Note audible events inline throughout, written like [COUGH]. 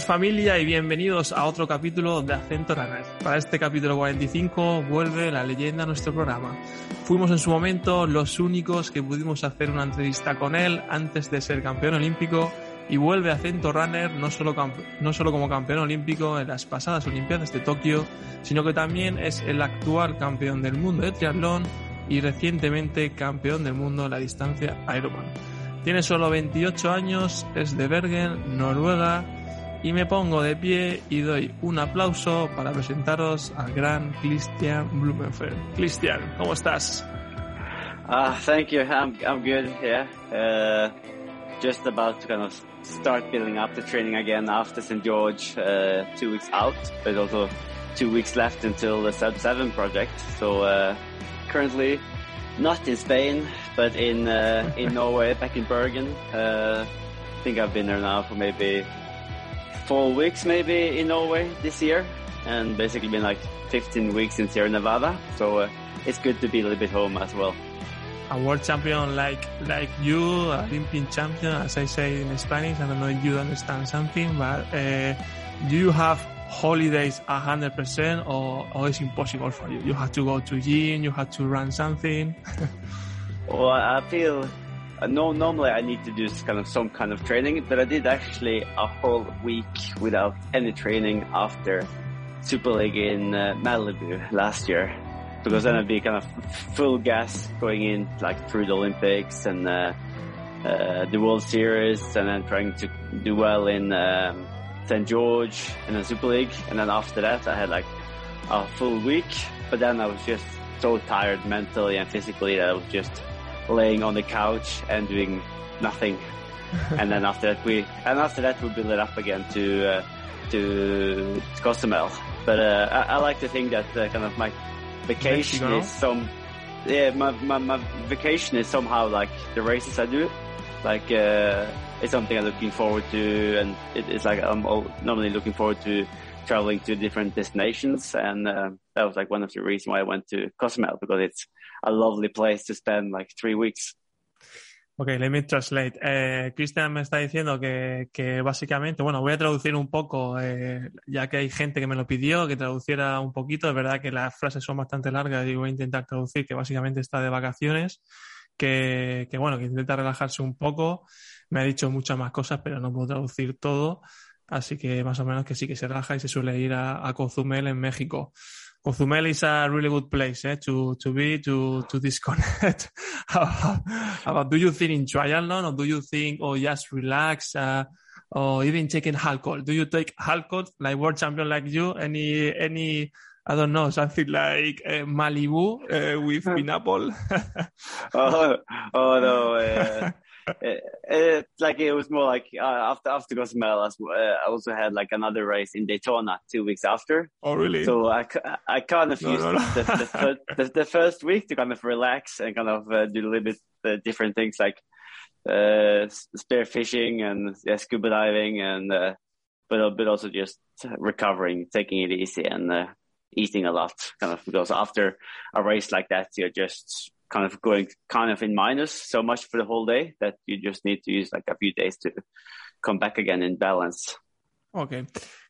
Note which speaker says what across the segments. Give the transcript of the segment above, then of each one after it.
Speaker 1: buenas familia y bienvenidos a otro capítulo de Acento Runner. Para este capítulo 45 vuelve la leyenda a nuestro programa. Fuimos en su momento los únicos que pudimos hacer una entrevista con él antes de ser campeón olímpico y vuelve Acento Runner no solo, no solo como campeón olímpico en las pasadas Olimpiadas de Tokio, sino que también es el actual campeón del mundo de triatlón y recientemente campeón del mundo en la distancia Ironman. Tiene solo 28 años, es de Bergen, Noruega, y me pongo de pie y doy un aplauso para presentaros al gran Kristian Blummenfelt. Kristian, ¿cómo estás?
Speaker 2: Ah, thank you. I'm I'm good. Yeah. Uh, just about to kind of start building up the training again after St George, uh, two weeks out, but also two weeks left until the Sub Seven project. So uh, currently not in Spain, but in uh, in [LAUGHS] Norway, back in Bergen. Uh, I think I've been there now for maybe four weeks, maybe in Norway this year, and basically been like 15 weeks in Sierra Nevada. So uh, it's good to be a little bit home as well.
Speaker 1: A world champion like like you, a Olympian champion, as I say in Spanish. I don't know if you understand something, but uh, do you have holidays 100% or, or it's impossible for you? You have to go to gym, you have to run something. [LAUGHS]
Speaker 2: well, I feel no, normally I need to do kind of some kind of training, but I did actually a whole week without any training after Super League in uh, Malibu last year. Because then I'd be kind of full gas going in like through the Olympics and uh, uh, the World Series and then trying to do well in um, St. George and then Super League. And then after that, I had like a full week, but then I was just so tired mentally and physically that I was just laying on the couch and doing nothing. and then after that, we, and after that, we build it up again to, uh, to Cozumel. But, uh, I, I, like to think that uh, kind of my vacation is some, yeah, my, my, my vacation is somehow like the races I do. Like, uh, it's something I'm looking forward to, and it, it's like I'm normally looking forward to traveling to different destinations, and uh, that was like one of the reasons why I went to Cozumel because it's a lovely place to spend like three weeks.
Speaker 1: Ok, let me translate. Eh, Christian me está diciendo que, que, básicamente, bueno, voy a traducir un poco, eh, ya que hay gente que me lo pidió, que traduciera un poquito. Es verdad que las frases son bastante largas y voy a intentar traducir que básicamente está de vacaciones, que, que bueno, que intenta relajarse un poco me ha dicho muchas más cosas, pero no puedo traducir todo. Así que más o menos que sí que se raja y se suele ir a Cozumel en México. Cozumel is a really good place eh, to, to be, to, to disconnect. [LAUGHS] about, do you think in triathlon or do you think, or just relax, uh, or even taking alcohol? Do you take alcohol like world champion like you? Any, any, I don't know, something like uh, Malibu uh, with [LAUGHS] pineapple? [LAUGHS]
Speaker 2: oh, oh no. It, [LAUGHS] it, like it was more like uh, after after Cozumel, uh, I also had like another race in Daytona two weeks after.
Speaker 1: Oh, really?
Speaker 2: So I, I kind of no, used no, no. The, the, [LAUGHS] the, the, first week to kind of relax and kind of uh, do a little bit uh, different things like uh, spear fishing and yeah, scuba diving and uh, but but also just recovering, taking it easy and uh, eating a lot. Kind of because after a race like that, you're just kind of going kind of in minus so much for the whole day that you just need to use like a few days to come back again in balance.
Speaker 1: Ok.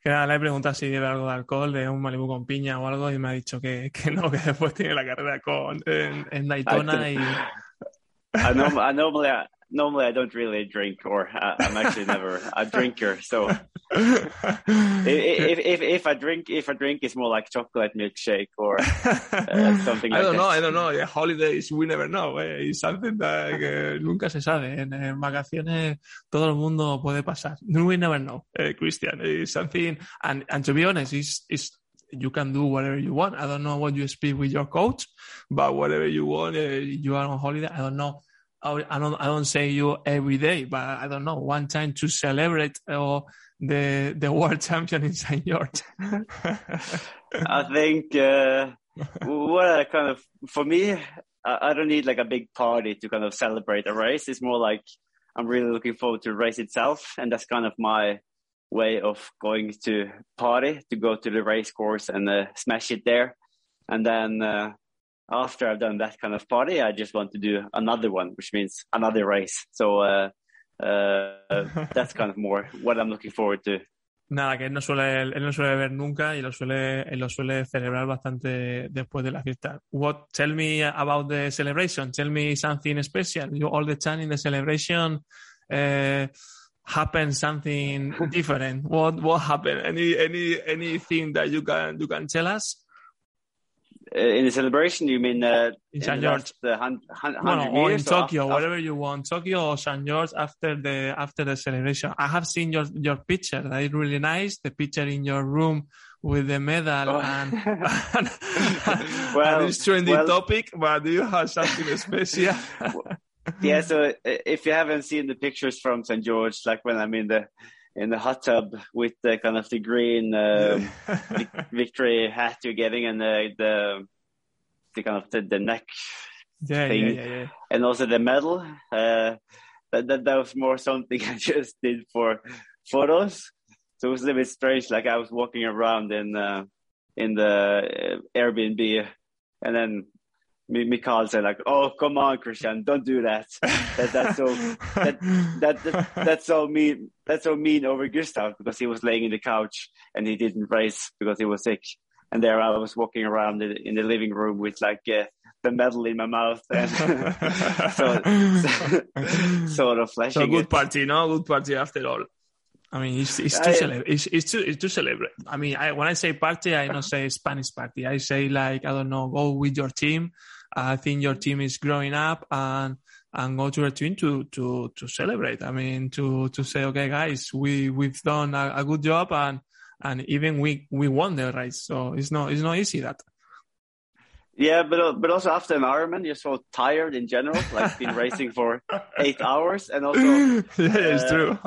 Speaker 1: Que nada, le he preguntado si debe algo de alcohol, de un Malibu con piña o algo, y me ha dicho que, que no, que después tiene la carrera con, en, en Daytona y... [LAUGHS]
Speaker 2: I, norm, I normally, normally I don't really drink, or uh, I'm actually never a drinker. So [LAUGHS] if, if if I drink, if I drink, it's more like chocolate milkshake or uh, [LAUGHS] something. I
Speaker 1: don't
Speaker 2: know.
Speaker 1: I don't know. Yeah, holidays, we never know. Eh? It's something that que nunca se sabe. En, en, vacaciones todo el mundo puede pasar. We never know, eh, Kristian. It's something, and and to be honest, it's it's you can do whatever you want. I don't know what you speak with your coach, but whatever you want, uh, you are on holiday. I don't know I don't, I don't say you every day, but I don't know, one time to celebrate uh, the, the world [LAUGHS] champion in St. George.
Speaker 2: I think, uh, [LAUGHS] what I kind of, for me, I, I don't need like a big party to kind of celebrate a race. It's more like I'm really looking forward to the race itself. And that's kind of my way of going to party, to go to the race course and uh, smash it there. And then, uh, after I've done that kind of party, I just want to do another one, which means another race. So uh, uh, [LAUGHS] that's kind of more what I'm looking forward to.
Speaker 1: Nada, que él no suele, él no suele beber nunca y lo suele, él lo suele celebrar bastante después de la fiesta. What? Tell me about the celebration. Tell me something special. You all the time in the celebration uh, happened something different. What what happened? Any any anything that you can you can tell us?
Speaker 2: Uh, in the celebration, you mean uh,
Speaker 1: In
Speaker 2: the
Speaker 1: George.
Speaker 2: last, hun- hun-
Speaker 1: Well,
Speaker 2: hundred
Speaker 1: or in? Tokyo,
Speaker 2: after-
Speaker 1: whatever you want, Tokyo or San George after the after the celebration. I have seen your your picture. That is really nice. The picture in your room with the medal
Speaker 2: Oh.
Speaker 1: and, [LAUGHS] and,
Speaker 2: Well,
Speaker 1: and it's trendy
Speaker 2: well-
Speaker 1: topic. But do you have something [LAUGHS] special?
Speaker 2: yeah, so uh, if you haven't seen the pictures from St. George, like when I'm in the in the hot tub with the kind of the green um, [LAUGHS] victory hat you're getting and the the, the kind of the, the neck
Speaker 1: yeah,
Speaker 2: thing.
Speaker 1: yeah, yeah.
Speaker 2: and also the medal. Uh, that, that that was more something [LAUGHS] I just did for photos. So it was a little bit strange. Like I was walking around in uh, in the uh, Airbnb, and then Mi- Mikael said like, "Oh, come on, Kristian, don't do that. That that's so that, that, that that's so mean. That's so mean over Gustav because he was laying in the couch and he didn't race because he was sick. And there I was walking around in, in the living room with like uh, the medal in my mouth and [LAUGHS] so, [LAUGHS] sort of flashing
Speaker 1: so good
Speaker 2: it.
Speaker 1: party, no? Good party after all. I mean, it's, it's to
Speaker 2: I-
Speaker 1: celebrate. It's, it's to it's to celebrate. I mean, I, when I say party, I don't say Spanish party. I say like I don't know, go with your team. I think your team is growing up and and go to your team to to to celebrate. I mean, to to say, okay, guys, we we've done a, a good job and and even we we won the race. So it's not it's not easy that.
Speaker 2: Yeah, but uh, but also after an Ironman, you're so tired in general, like been racing for eight hours, and also [LAUGHS]
Speaker 1: yeah, it's
Speaker 2: uh,
Speaker 1: true.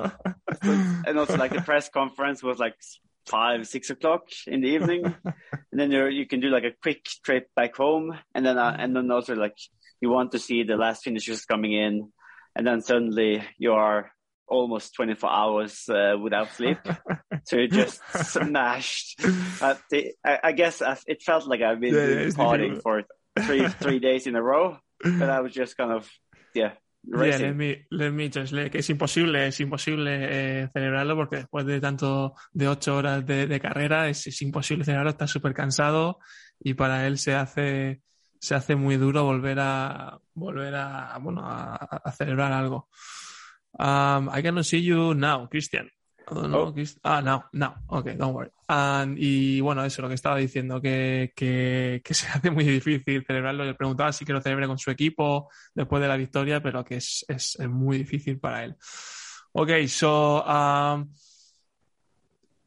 Speaker 1: [LAUGHS]
Speaker 2: and also like the press conference was like five six o'clock in the evening, [LAUGHS] and then you you can do like a quick trip back home, and then uh, and then also like you want to see the last finishers coming in, and then suddenly you are almost 24 hours uh, without sleep, [LAUGHS] so you're just smashed. Uh, the, I, I guess I, it felt like I've been
Speaker 1: Yeah, yeah,
Speaker 2: partying for three three days in a row, but I was just kind of yeah
Speaker 1: Yeah, let me, let me translate, que es imposible, es imposible eh, celebrarlo porque después de tanto, de ocho horas de, de carrera es, es imposible celebrarlo, está súper cansado y para él se hace, se hace muy duro volver a, volver a, bueno, a, a celebrar algo. Um, I cannot see you now, Christian. I don't know,
Speaker 2: Oh.
Speaker 1: Christ- Ah, no, no, okay, don't worry. And- y bueno, eso, lo que estaba diciendo, que, que, que se [LAUGHS] hace muy difícil celebrarlo. Yo preguntaba si que lo celebre con su equipo después de la victoria, pero que es, es, es muy difícil para él. Okay, so, um,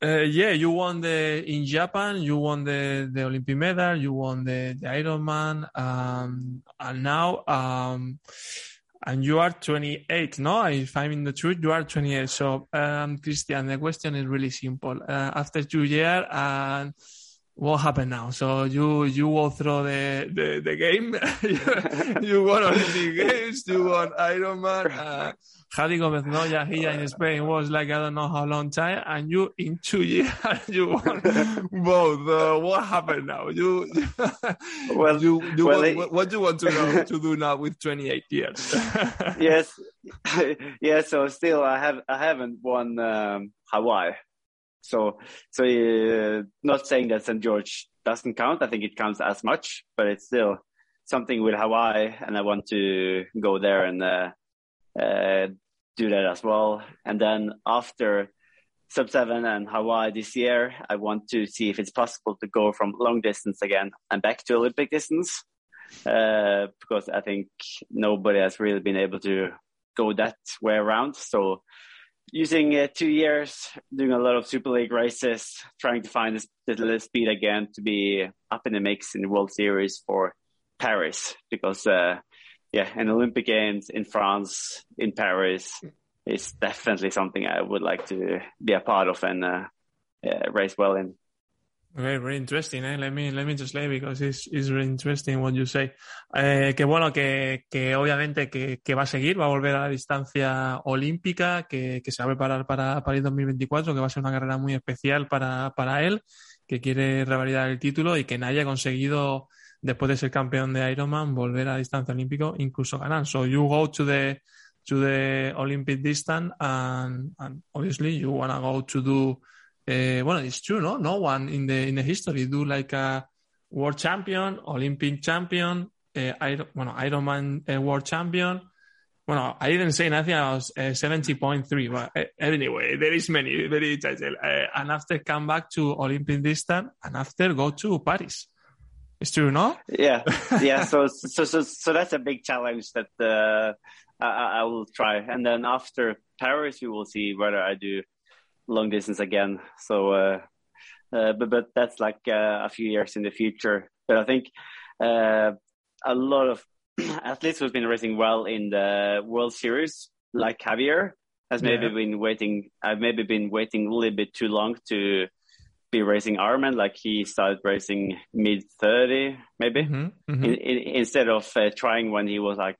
Speaker 1: uh, yeah, you won the, in Japan, you won the, the Olympic medal, you won the, the Ironman, um, and now, um, and you are 28, no? If I'm in the truth, you are 28. So, um, Kristian, the question is really simple. Uh, after two years, and what happened now? So you you go through the the, the game. [LAUGHS] you, won Olympic Games. You won Ironman. Uh, Javi Gomez Noya here in Spain was like I don't know how long time, and you in two years [LAUGHS] you won both. Uh, what happened now? You [LAUGHS]
Speaker 2: Well,
Speaker 1: you, you
Speaker 2: well,
Speaker 1: want,
Speaker 2: it-
Speaker 1: what, what do you want to know to do now with 28 years?
Speaker 2: yes, yeah. So still, I have I haven't won um, Hawaii. So so uh, not saying that St George doesn't count. I think it counts as much, but it's still something with Hawaii, and I want to go there and uh, uh, do that as well. And then after sub seven and Hawaii this year, I want to see if it's possible to go from long distance again and back to Olympic distance. Uh, because I think nobody has really been able to go that way around. So using uh, two years, doing a lot of Super League races, trying to find this little speed again to be up in the mix in the World Series for Paris because, uh, yeah, an Olympic Games in France, in Paris is definitely something I would like to be a part of and uh, uh, race well in.
Speaker 1: Very, interesting, eh? Let me, let me translate because it's, it's very interesting what you say. Eh, que bueno, que, que obviamente que, que va a seguir, va a volver a la distancia olímpica, que, que se va a preparar para París 2024, que va a ser una carrera muy especial para, para él, que quiere revalidar el título y que nadie ha conseguido, después de ser campeón de Ironman, volver a la distancia olímpica, incluso ganar. So you go to the, to the Olympic distance and, and obviously you wanna go to do Uh, well, it's true, no? No one in the in the history do like a world champion, Olympic champion, uh, Iron, bueno, Ironman uh, world champion. Well, I didn't say nothing. I was uh, 70.3, but uh, anyway, there is many, very title. Uh, and after come back to Olympic distance and after go to Paris. It's true, no?
Speaker 2: Yeah, [LAUGHS] yeah. so, so, so, so that's a big challenge that uh, I, I will try. And then after Paris, we will see whether I do long distance again. So, uh, uh, but but that's like uh, a few years in the future. But I think uh, a lot of [CLEARS THROAT] athletes who've been racing well in the World Series, like Javier, has maybe yeah. been waiting. I've maybe been waiting a little bit too long to be racing Ironman. Like he started racing mid thirty, maybe mm-hmm, mm-hmm. In, in, instead of uh, trying when he was like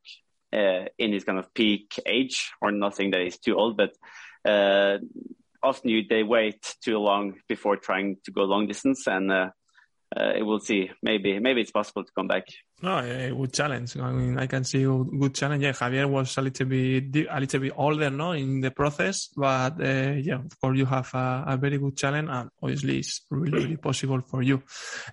Speaker 2: uh, in his kind of peak age, or nothing that he's too old, but. Uh, often you, they wait too long before trying to go long distance, and uh, uh, we'll see. Maybe maybe it's possible to come back.
Speaker 1: No, a good challenge. I mean, I can see a good challenge. Yeah, Javier was a little bit a little bit older, no, in the process, but uh, yeah, of course you have a, very good challenge, and obviously it's really, really possible for you.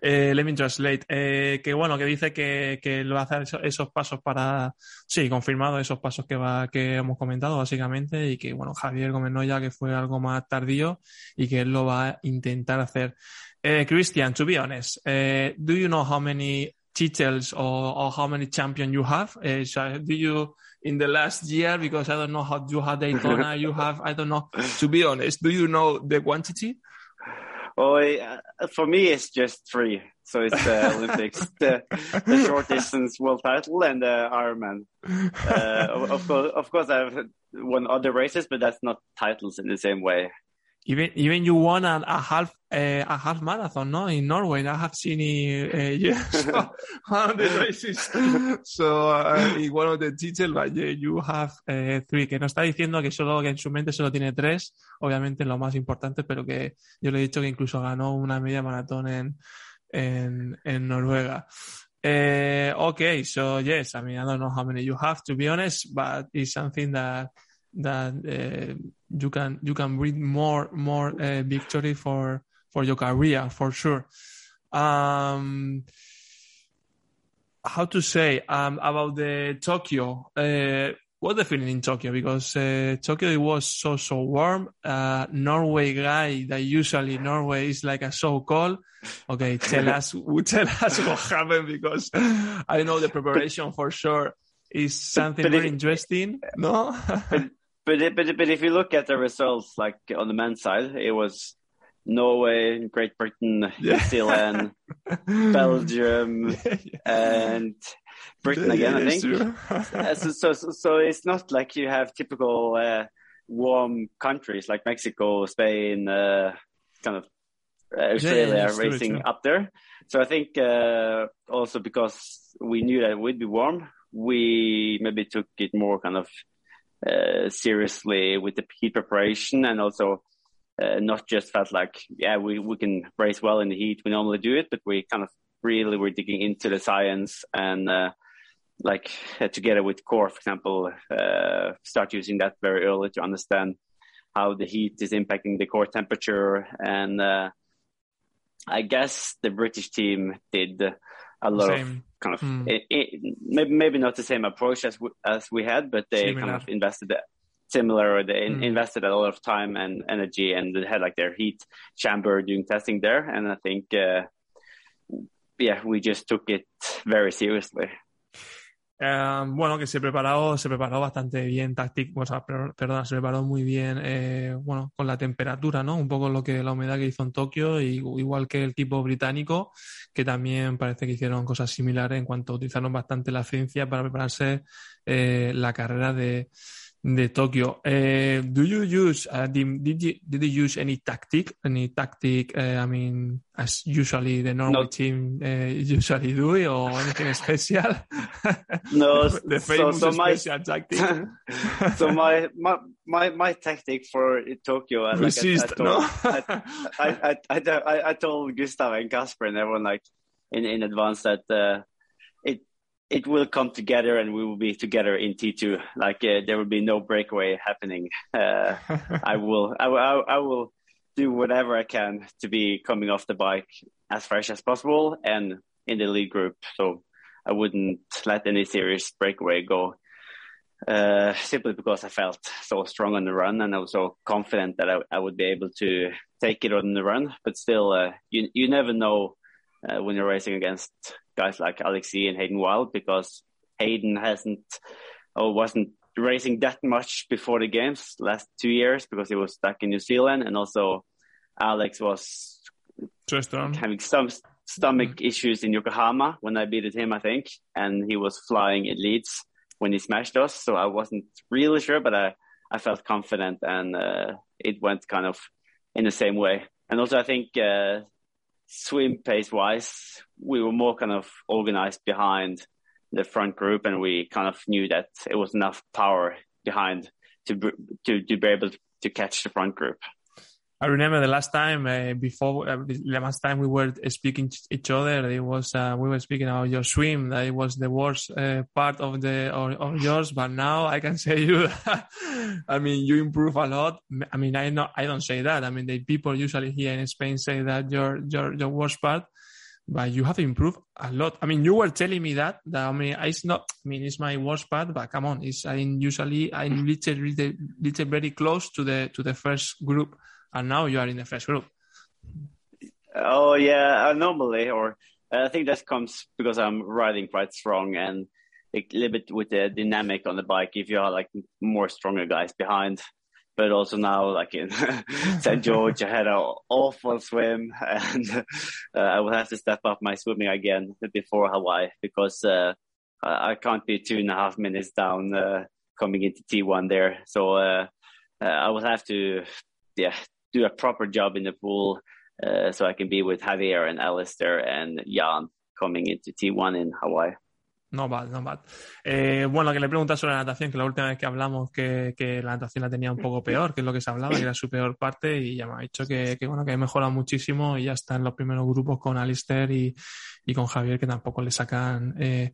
Speaker 1: Uh, let me translate. Eh, que bueno, que dice que, que lo va a hacer esos, esos, pasos para, sí, confirmado esos pasos que va que hemos comentado básicamente y que bueno, Javier Gómez ya que fue algo más tardío y que él lo va a intentar hacer. Uh, Christian, to be honest, uh, do you know how many titles or, or how many champion you have? Uh, so do you in the last year? Because I don't know how you have Daytona. you [LAUGHS] have I don't know. To be honest, do you know the quantity?
Speaker 2: Oh, uh, for me, it's just three. So it's the [LAUGHS] Olympics, the, the, short distance world title, and the Ironman. Uh, of course, of course, I've won other races, but that's not titles in the same way.
Speaker 1: Even even you won a, a half uh, a half marathon, no, in Norway. I have seen it, uh, [LAUGHS] one of the races. So uh, in one of the details, but yeah, you have uh, three. Que no está diciendo que solo que en su mente solo tiene tres, obviamente lo más importante, pero que yo le he dicho que incluso ganó una media maratón en en, en Noruega. Uh, okay, so yes, I mean I don't know how many you have to be honest, but it's something that that you can you can read more more uh, victory for for your career for sure. Um, how to say um, about the Tokyo? Uh, what the feeling in Tokyo? Because uh, Tokyo it was so so warm. Uh, Norway guy that usually Norway is like a so cold. Okay, [LAUGHS] tell us [LAUGHS] tell us what happened because I know the preparation for sure is something very interesting. No.
Speaker 2: but but but if you look at the results, like on the men's side, it was Norway, Great Britain, New Zealand, [LAUGHS] Belgium, yeah, yeah. and Britain again. I think. Uh, so, so, so, it's not like you have typical uh, warm countries like Mexico, Spain, uh, kind of uh, Australia racing up there. So I think uh, also because we knew that it would be warm, we maybe took it more kind of uh, seriously with the heat preparation and also uh, not just felt like, yeah, we, we can race well in the heat. We normally do it, but we kind of really were digging into the science and, uh, like uh, together with core, for example, uh, start using that very early to understand how the heat is impacting the core temperature. And, I guess the British team did a lot Same. of kind of mm. it, it, maybe maybe not the same approach as we, as we had, but they Similar. kind of invested similar. Or they mm. invested a lot of time and energy, and they had like their heat chamber doing testing there. And I think, uh, yeah, we just took it very seriously.
Speaker 1: Eh, bueno, que se preparó, se preparó bastante bien táctico, o sea, perdón, se preparó muy bien, eh, bueno, con la temperatura, ¿no? Un poco lo que la humedad que hizo en Tokio, y, igual que el equipo británico, que también parece que hicieron cosas similares en cuanto utilizaron bastante la ciencia para prepararse eh, la carrera de, de Tokyo. Uh, do you use uh, did, did you did you use any tactic any tactic? Uh, I mean, as usually the normal no. team uh, usually do it, or anything [LAUGHS] special?
Speaker 2: no, [LAUGHS]
Speaker 1: the famous so, so special my, tactic. [LAUGHS]
Speaker 2: so my, my my my tactic for Tokyo, uh,
Speaker 1: Resist,
Speaker 2: like I, I, told, no? I, I, I, I, told Gustav and Casper and everyone like in in advance that uh, it will come together and we will be together in T2. Like uh, there will be no breakaway happening. Uh, I will, I, I, I, will do whatever I can to be coming off the bike as fresh as possible and in the lead group. So I wouldn't let any serious breakaway go. Uh, simply because I felt so strong on the run and I was so confident that I, I would be able to take it on the run. But still, uh, you you never know uh, when you're racing against guys like Alex Yee and Hayden Wilde because Hayden hasn't or wasn't racing that much before the games last two years because he was stuck in New Zealand and also Alex was
Speaker 1: just
Speaker 2: having some stomach mm-hmm. issues in Yokohama when I beat him, I think, and he was flying in Leeds when he smashed us. So I wasn't really sure, but I, I felt confident and uh, it went kind of in the same way. And also, I think uh, swim pace wise, we were more kind of organized behind the front group, and we kind of knew that it was enough power behind to to to be able to catch the front group.
Speaker 1: I remember the last time uh, before uh, the last time we were speaking to each other, it was uh, we were speaking about your swim. That it was the worst uh, part of the of, of, yours, but now I can [LAUGHS] say you. I mean, you improve a lot. I mean, I know I don't say that. I mean, the people usually here in Spain say that your your your worst part, but you have improved a lot. I mean, you were telling me that. That I mean, it's not. I mean, it's my worst part, but come on, it's I usually I'm little, little, little very close to the to the first group and now you are in the first group.
Speaker 2: Oh yeah, uh, normally, or uh, I think that comes because I'm riding quite strong and a little bit with the dynamic on the bike. If you are like more stronger guys behind, but also now like in [LAUGHS] St George, I had an awful swim, and [LAUGHS] uh, I will have to step up my swimming again before Hawaii because uh, I can't be two and a half minutes down uh, coming into T1 there. So uh, I will have to, yeah, do a proper job in the pool uh, so I can be with Javier and Alistair and Jan coming into T1 in Hawaii.
Speaker 1: No bad, no bad. Eh, bueno, que le preguntas sobre la natación, que la última vez que hablamos que, que, la natación la tenía un poco peor, que es lo que se hablaba, que era su peor parte, y ya me ha dicho que, que bueno, que ha mejorado muchísimo y ya está en los primeros grupos con Alistair y, y con Javier, que tampoco le sacan eh,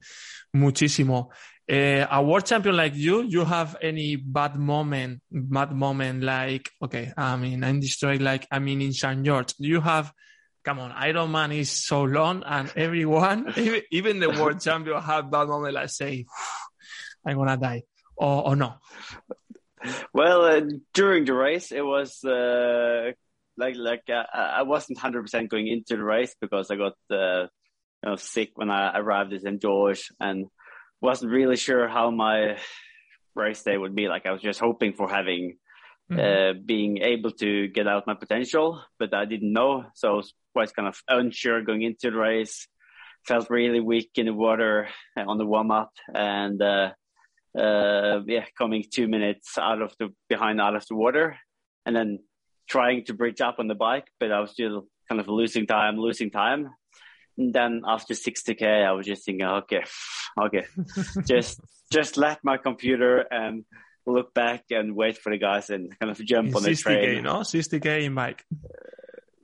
Speaker 1: muchísimo. Uh, a world champion like you, you have any bad moment, bad moment like, okay, I mean, I'm destroyed like, I mean, in St. George, you have, come on, Ironman is so long and everyone, [LAUGHS] even, even the world [LAUGHS] champion have bad moment like say, [SIGHS] I'm gonna die or, or no?
Speaker 2: Well, uh, during the race, it was, uh, like, like, uh, I wasn't 100% going into the race because I got, uh, you know, sick when I arrived at St. George and wasn't really sure how my race day would be like. I was just hoping for having mm-hmm. uh, being able to get out my potential, but I didn't know, so I was quite kind of unsure going into the race. Felt really weak in the water on the warm up, and uh, uh, yeah, coming two minutes out of the behind out of the water, and then trying to bridge up on the bike, but I was still kind of losing time, losing time. Then after 60k, I was just thinking, okay, [LAUGHS] okay, just [LAUGHS] just let my computer and look back and wait for the guys and kind of jump on the 60K, train.
Speaker 1: 60k, no, 60k in bike.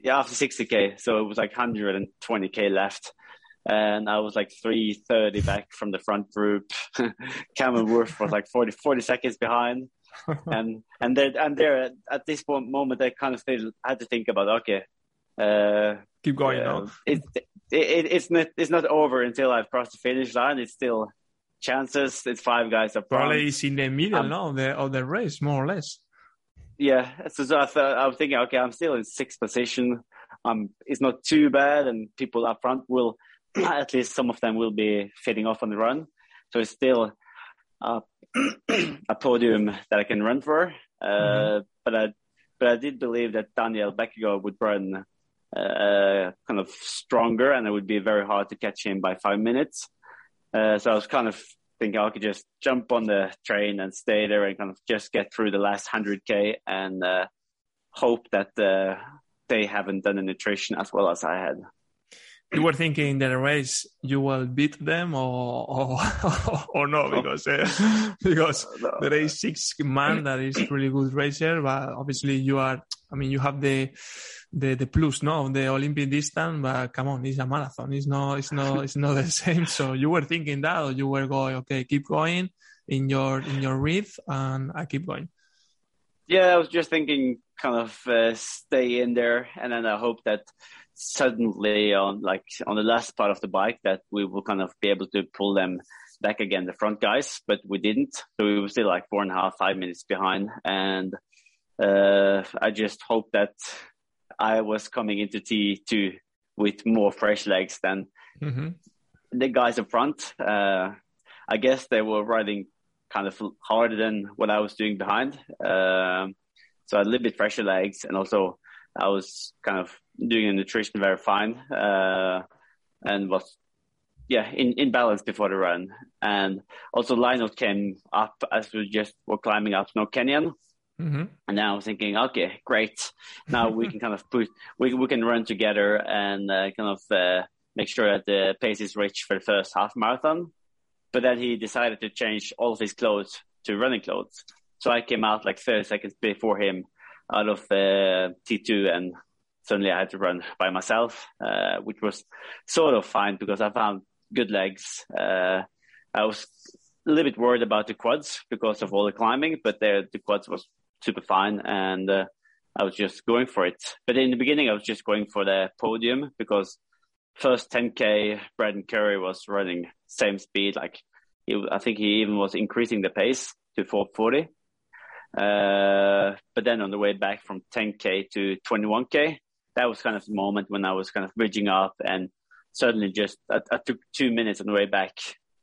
Speaker 2: yeah, after 60k, so it was like 120k left, and I was like 330 back from the front group. [LAUGHS] Cameron Wurf was like 40 40 seconds behind. and and there and there at this point moment I kind of still had to think about okay uh,
Speaker 1: keep going uh,
Speaker 2: it, it, it's not it's not over until I've crossed the finish line. It's still chances. It's five guys up.
Speaker 1: Probably it's in the middle, um, no, of the of the race, more or less.
Speaker 2: Yeah, so, so I, thought, I was thinking, okay, I'm still in sixth position. Um, it's not too bad, and people up front will, [CLEARS THROAT] at least some of them will be fitting off on the run. So it's still uh, [CLEARS THROAT] a podium that I can run for. Uh, mm-hmm. But I, but I did believe that Daniel Bækkegård would run uh, kind of stronger, and it would be very hard to catch him by five minutes. Uh, so I was kind of thinking I could just jump on the train and stay there and kind of just get through the last 100k and uh, hope that uh, they haven't done a nutrition as well as I had.
Speaker 1: You were thinking that a race you will beat them or or, [LAUGHS] or no? Because uh, [LAUGHS] because there is six man that is really good racer but obviously you are I mean you have the the the plus no? The Olympic distance but come on it's a marathon. It's not it's not [LAUGHS] it's not the same. So you were thinking that or you were going okay keep going in your in your reef and I keep going.
Speaker 2: Yeah I was just thinking kind of uh, stay in there, and then I hope that suddenly on like on the last part of the bike that we will kind of be able to pull them back again, the front guys, but we didn't. So we were still like four and a half, five minutes behind, and uh, I just hope that I was coming into T2 with more fresh legs than mm-hmm. the guys up front. Uh, I guess they were riding kind of harder than what I was doing behind. Um, so I had a little bit fresher legs, and also I was kind of doing the nutrition very fine, uh, and was yeah in, in balance before the run. And also Lionel came up as we just were climbing up Snow Canyon. Mm-hmm. And now I'm thinking, okay, great. Now we can [LAUGHS] kind of put, we, we can run together and uh, kind of uh, make sure that the pace is rich for the first half marathon. But then he decided to change all of his clothes to running clothes. So I came out like 30 seconds before him out of uh, T2 and suddenly I had to run by myself, uh, which was sort of fine because I found good legs. Uh, I was a little bit worried about the quads because of all the climbing, but the, the quads was super fine and uh, I was just going for it. But in the beginning, I was just going for the podium because first 10k, Braden Currie was running same speed. Like I think he even was increasing the pace to 440. Uh, but then on the way back from 10k to 21k, that was kind of the moment when I was kind of bridging up and suddenly just I, I took two minutes on the way back.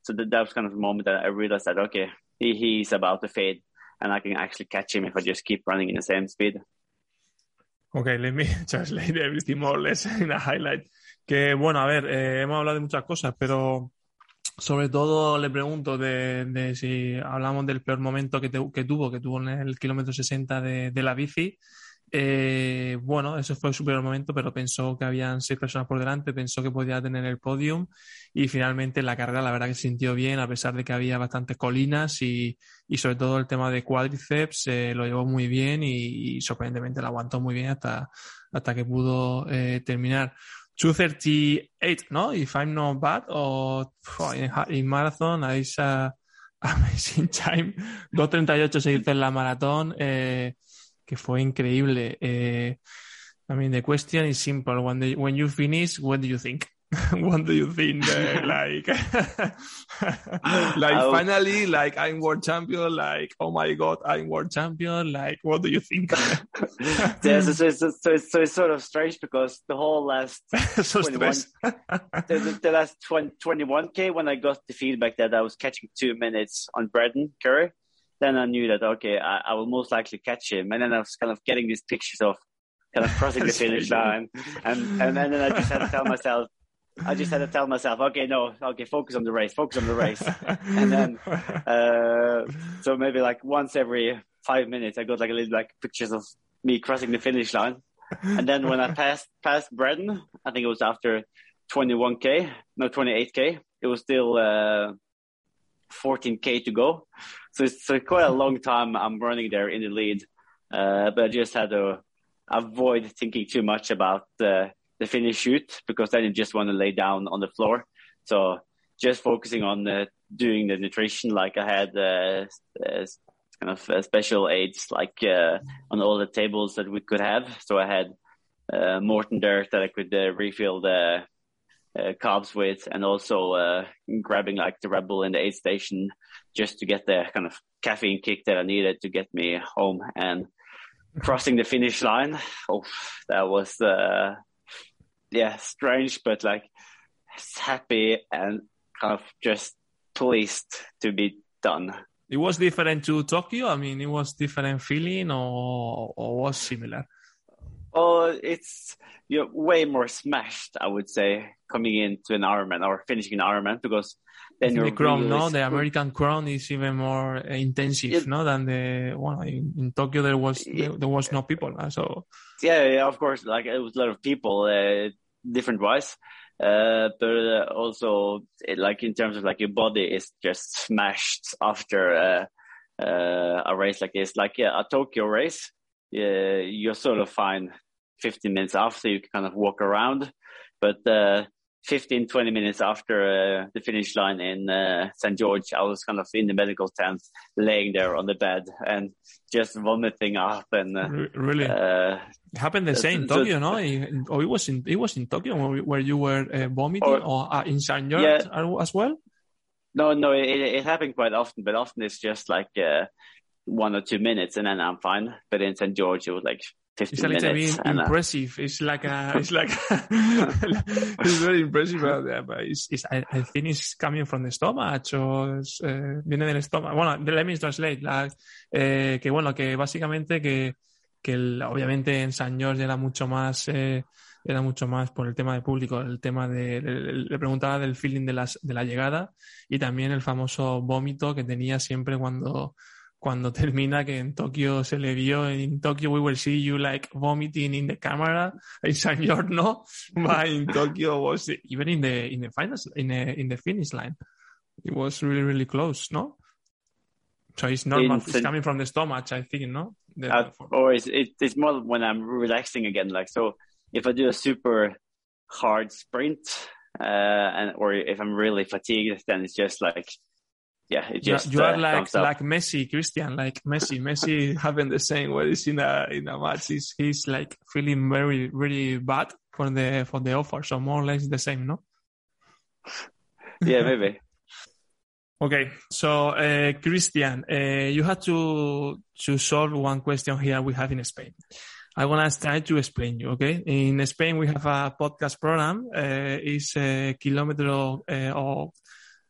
Speaker 2: So that, that was kind of the moment that I realized that okay, he, he's about to fade, and I can actually catch him if I just keep running in the same speed.
Speaker 1: Okay, let me [LAUGHS] translate everything more or less in a highlight. Que bueno, a ver, eh, hemos hablado de muchas cosas, pero sobre todo le pregunto de, de si hablamos del peor momento que, te, que, tuvo, que tuvo en el kilómetro 60 de, de la bici. Eh, bueno, eso fue su peor momento, pero pensó que habían seis personas por delante, pensó que podía tener el podium y finalmente la carrera la verdad que se sintió bien a pesar de que había bastantes colinas y, y sobre todo el tema de cuádriceps eh, lo llevó muy bien y, sorprendentemente lo aguantó muy bien hasta, hasta que pudo eh, terminar. 238, ¿no? If I'm not bad, o in marathon, is a amazing time. 238 se dice en la maratón. Eh, que fue increíble. Eh, I mean, the question is simple. When, when you finish, what do you think? [LAUGHS] what do you think? Uh, [LAUGHS] like, [LAUGHS] like finally, like I'm world champion. Like, oh my god, I'm world champion. Like, what do you think?
Speaker 2: yeah, so, so, so, so, it's, so it's sort of strange because the whole last so 21, the, the, last 20, 21k when I got the feedback that I was catching two minutes on Braden Currie then I knew that okay, I, I, will most likely catch him. And then I was kind of getting these pictures of kind of crossing the [LAUGHS] finish line, and and then I just had to tell myself. I just had to tell myself, okay, no, okay, focus on the race, focus on the race, and then uh, so maybe like once every five minutes, I got like a little like pictures of me crossing the finish line, and then when I passed past Braden, I think it was after 21k, no 28k, it was still uh, 14k to go. So it's so quite a long time I'm running there in the lead. Uh, but I just had to avoid thinking too much about the, the finish chute because then you just want to lay down on the floor. So just focusing on uh, doing the nutrition, like I had uh, uh kind of uh, special aids, like uh, on all the tables that we could have. So I had Morten there that I could refill the uh, carbs with, and also uh, grabbing like the Red Bull in the aid station just to get the kind of caffeine kick that I needed to get me home and crossing the finish line. Oh, that was uh, yeah strange, but like happy and kind of just pleased to be done.
Speaker 1: It was different to Tokyo. I mean, it was different feeling, or or was similar.
Speaker 2: Oh, it's you're way more smashed, I would say, coming into an Ironman or finishing an Ironman because then
Speaker 1: the crown, no, the American crown is even more intensive, it, no, than the one well, in, in, Tokyo. There was it, there was no people, so
Speaker 2: yeah, yeah, of course, like it was a lot of people, uh, different wise. Uh, but uh, also, it, like in terms of like your body is just smashed after uh, uh, a race like this, like yeah, a Tokyo race. Yeah, you're sort of fine 15 minutes after you can kind of walk around. But uh, 15, 20 minutes after uh, the finish line in uh, St. George, I was kind of in the medical tent, laying there on the bed and just vomiting up. And uh,
Speaker 1: really,
Speaker 2: uh,
Speaker 1: it happened the same in Tokyo, no? Or it was in it was in Tokyo where, where you were uh, vomiting, or, or uh, in St. George yeah, as well.
Speaker 2: No, no, it, it happened quite often, but often it's just like one or two minutes, and then I'm fine. But in St. George, it was like
Speaker 1: it's a little bit impressive. It's like a, [LAUGHS] it's like, [LAUGHS] it's very impressive, but, but it's, it's, I, I, think it's coming from the stomach, o es, eh, viene del estómago. Bueno, let me translate, like, eh, que bueno, que básicamente que, que el, obviamente en San George era mucho más, eh, era mucho más por el tema de público, el tema de, le, le preguntaba del feeling de, las, de la llegada y también el famoso vómito que tenía siempre cuando, cuando [LAUGHS] termina que en Tokio se le vio in Tokyo we will see you like vomiting in the camera. [LAUGHS] In San no. [LAUGHS] But in Tokyo was even in the in the finals in the in the finish line it was really really close no? So it's normal. In, it's coming from the stomach I think no? The,
Speaker 2: uh, or it's, it's more when I'm relaxing again like so if I do a super hard sprint uh, and or if I'm really fatigued then it's just like yeah, it just
Speaker 1: you, you are uh, like like Messi, Kristian, like Messi. Messi [LAUGHS] having the same what is in a in a match. He's he's like feeling very really bad for the for the offer. So more or less the same, no? [LAUGHS]
Speaker 2: Yeah, maybe. [LAUGHS]
Speaker 1: okay, so uh, Kristian, uh, you have to to solve one question here we have in Spain. I want to try to explain you. Okay, in Spain we have a podcast program. Uh, it's a kilometer uh, or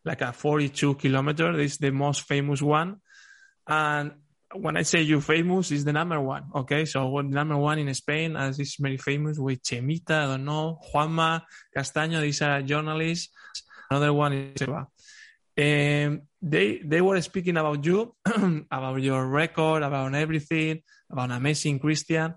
Speaker 1: like a 42 kilometer. This is the most famous one. And when I say you famous, is the number one. Okay. So what number one in Spain, as is very famous with Chemita, I don't know, Juanma Castaño, these are journalists. Another one is Eva. Um, they they were speaking about you, [CLEARS THROAT] about your record, about everything, about amazing Kristian.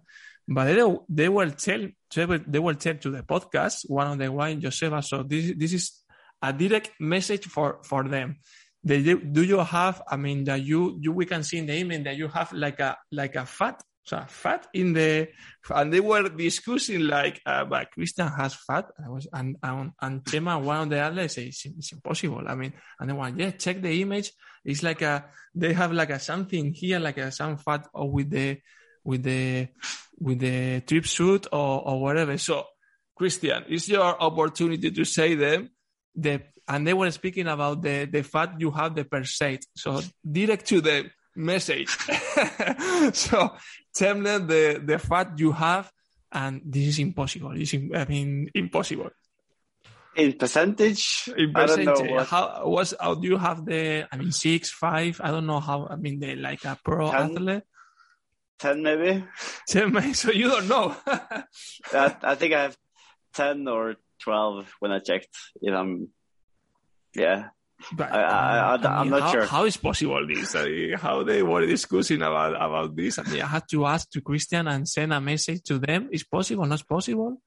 Speaker 1: But they, they will tell they will tell to the podcast one of the one Joseba. So this this is a direct message for for them. They, do you have? I mean, that you you we can see in the image that you have like a like a fat so fat in the and they were discussing like uh, but Kristian has fat I was and and, and Chema one of the others say it's, impossible I mean and they went yeah check the image it's like a they have like a something here like a some fat or with the with the with the trip suit or or whatever so Kristian it's your opportunity to say them the and they were speaking about the the fact you have the per se. So direct to the message. [LAUGHS] so tell them the the fact you have, and this is impossible. It's I mean impossible.
Speaker 2: In percentage,
Speaker 1: in percentage, what... how was how do you have the? I mean, six, five. I don't know how. I mean, the like a pro ten, athlete.
Speaker 2: Ten maybe.
Speaker 1: Ten maybe. [LAUGHS] So you don't know. [LAUGHS]
Speaker 2: I, I think I have ten or 12 when I checked. If I'm, yeah. But, I, I, I, am not
Speaker 1: how,
Speaker 2: sure.
Speaker 1: How is possible this? how they were discussing about, about this? I mean, I had to ask to Kristian and send a message to them. Is possible? Not possible?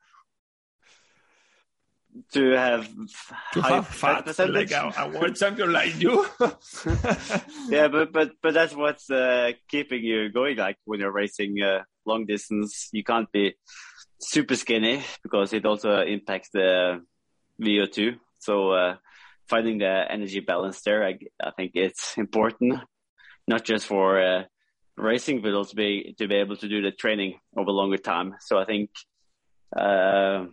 Speaker 2: To have
Speaker 1: to have fat, like a, a, world champion like you. [LAUGHS]
Speaker 2: yeah, but but but that's what's uh, keeping you going. Like when you're racing uh, long distance, you can't be super skinny because it also impacts the VO2. So uh, finding the energy balance there, I, I, think it's important, not just for uh, racing, but also be, to be able to do the training over longer time. So I think uh,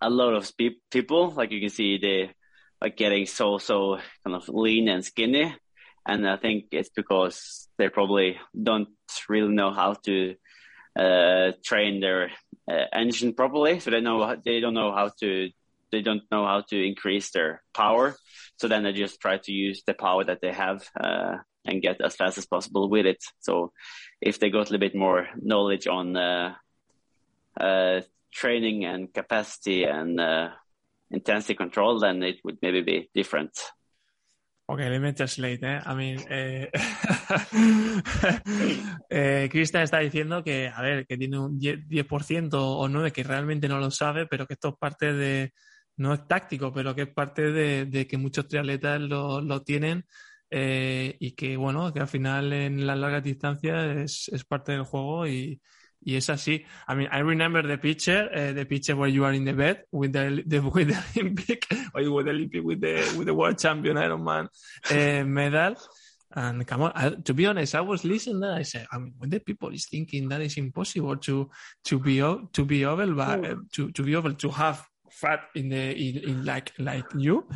Speaker 2: a lot of spe- people, like you can see, they like getting so so kind of lean and skinny, and I think it's because they probably don't really know how to uh, train their uh, engine properly, so they know they don't know how to they don't know how to increase their power. So then they just try to use the power that they have uh, and get as fast as possible with it. So if they got a little bit more knowledge on uh, uh, training and capacity and uh, intensity control, then it would maybe be different.
Speaker 1: Okay, let me translate. Eh? I mean, eh, [LAUGHS] eh, Cristian está diciendo que, a ver, que tiene un 10%, o 9% que realmente no lo sabe, pero que esto es parte de, no es táctico, pero que es parte de, que muchos triatletas lo, lo tienen eh, y que, bueno, que al final en las largas distancias es, es parte del juego y, Y es así. I mean, I remember the picture, uh, the picture where you are in the bed with the, [LAUGHS] the with the Olympic, or with the Olympic, with the with the world champion Ironman uh, medal. And come on, I, to be honest, I was listening and I said, I mean, when the people is thinking that it's impossible to to be to be able but, uh, to to be able to have fat in the in, in like like you,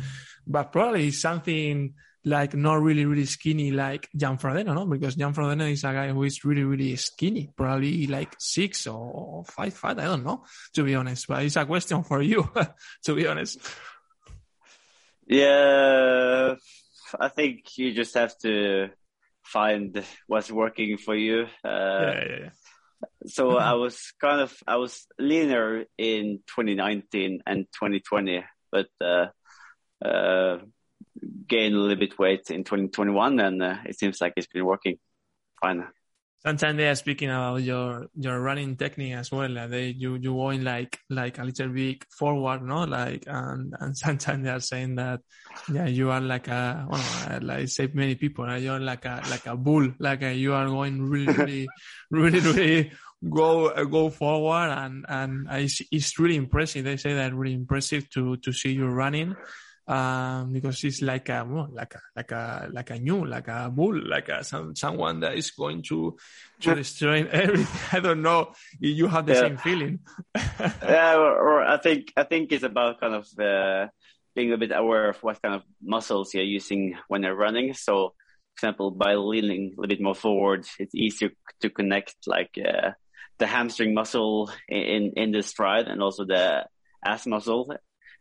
Speaker 1: but probably something like not really really skinny like Jan Frodeno, no? Because Jan Frodeno is a guy who is really really skinny, probably like six or five five. I don't know, to be honest. But it's a question for you, [LAUGHS] to be honest.
Speaker 2: Yeah, I think you just have to find what's working for you. Uh,
Speaker 1: yeah, yeah, yeah.
Speaker 2: So I was kind of I was leaner in 2019 and 2020, but uh, uh, gained a little bit weight in 2021, and uh, it seems like it's been working fine.
Speaker 1: Are speaking about your your running technique as well. Like they you you going like like a little bit forward, no? Like and and sometimes they are saying that yeah you are like a well, like say many people uh, you're like a like a bull, like a, you are going really really [LAUGHS] really really go uh, go forward and and it's, it's really impressive. They say that really impressive to to see you running um, because it's like a well, like a like a like a new like a bull like a some, someone that is going to to destroy [LAUGHS] everything. I don't know if you have the
Speaker 2: Yeah.
Speaker 1: same feeling. [LAUGHS]
Speaker 2: yeah, or, or I think I think it's about kind of uh, being a bit aware of what kind of muscles you're using when you're running. So, for example, by leaning a little bit more forward, it's easier to connect like uh, the hamstring muscle in in the stride and also the ass muscle,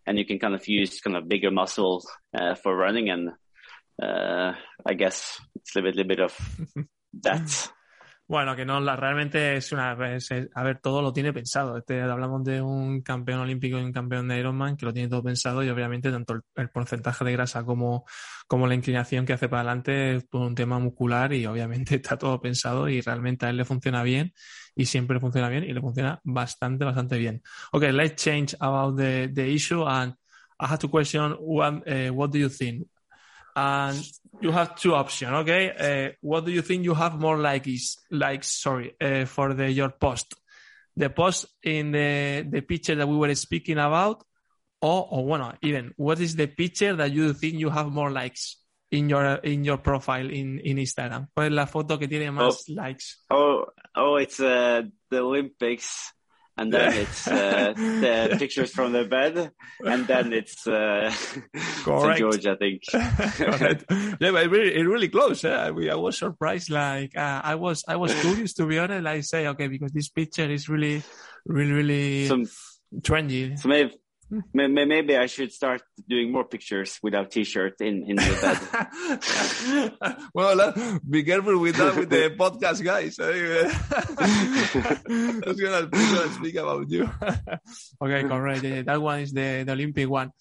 Speaker 2: and you can kind of use kind of bigger muscle uh, for running. And uh, I guess it's a little bit, little bit of [LAUGHS] that.
Speaker 1: Bueno, que no, la, realmente es una. es- a ver, todo lo tiene pensado. Este, hablamos de un campeón olímpico y un campeón de Ironman que lo tiene todo pensado y obviamente tanto el, porcentaje de grasa como, como la inclinación que hace para adelante es por un tema muscular y obviamente [LAUGHS] está todo pensado y realmente a él le funciona bien y siempre funciona bien y le funciona bastante, bastante bien. Okay, let's change about the, the issue and I have to question what, uh, what do you think? And you have two options okay? Uh, what do you think you have more likes like sorry uh, for the your post? The post in the the picture that we were speaking about or or bueno even what is the picture that you think you have more likes in your in your profile in in Instagram? Cuál es la foto que tiene más likes?
Speaker 2: Oh, oh, it's uh, the Olympics, and then it's uh, the [LAUGHS] pictures from the bed, and then it's uh, [LAUGHS] St. George, I think. [LAUGHS]
Speaker 1: Yeah, but it really, it really close. Eh? We, I was surprised. Like uh, I was, I was curious to be honest. I say, okay, because this picture is really, really, really
Speaker 2: so,
Speaker 1: trendy.
Speaker 2: so maybe, may- may- [LAUGHS] maybe I should start doing more pictures without t-shirt in in the bed. [LAUGHS]
Speaker 1: well, uh, be careful with that with the [LAUGHS] podcast, guys. That's gonna, gonna speak about you. okay, correct. Yeah, that one is the, the Olympic one,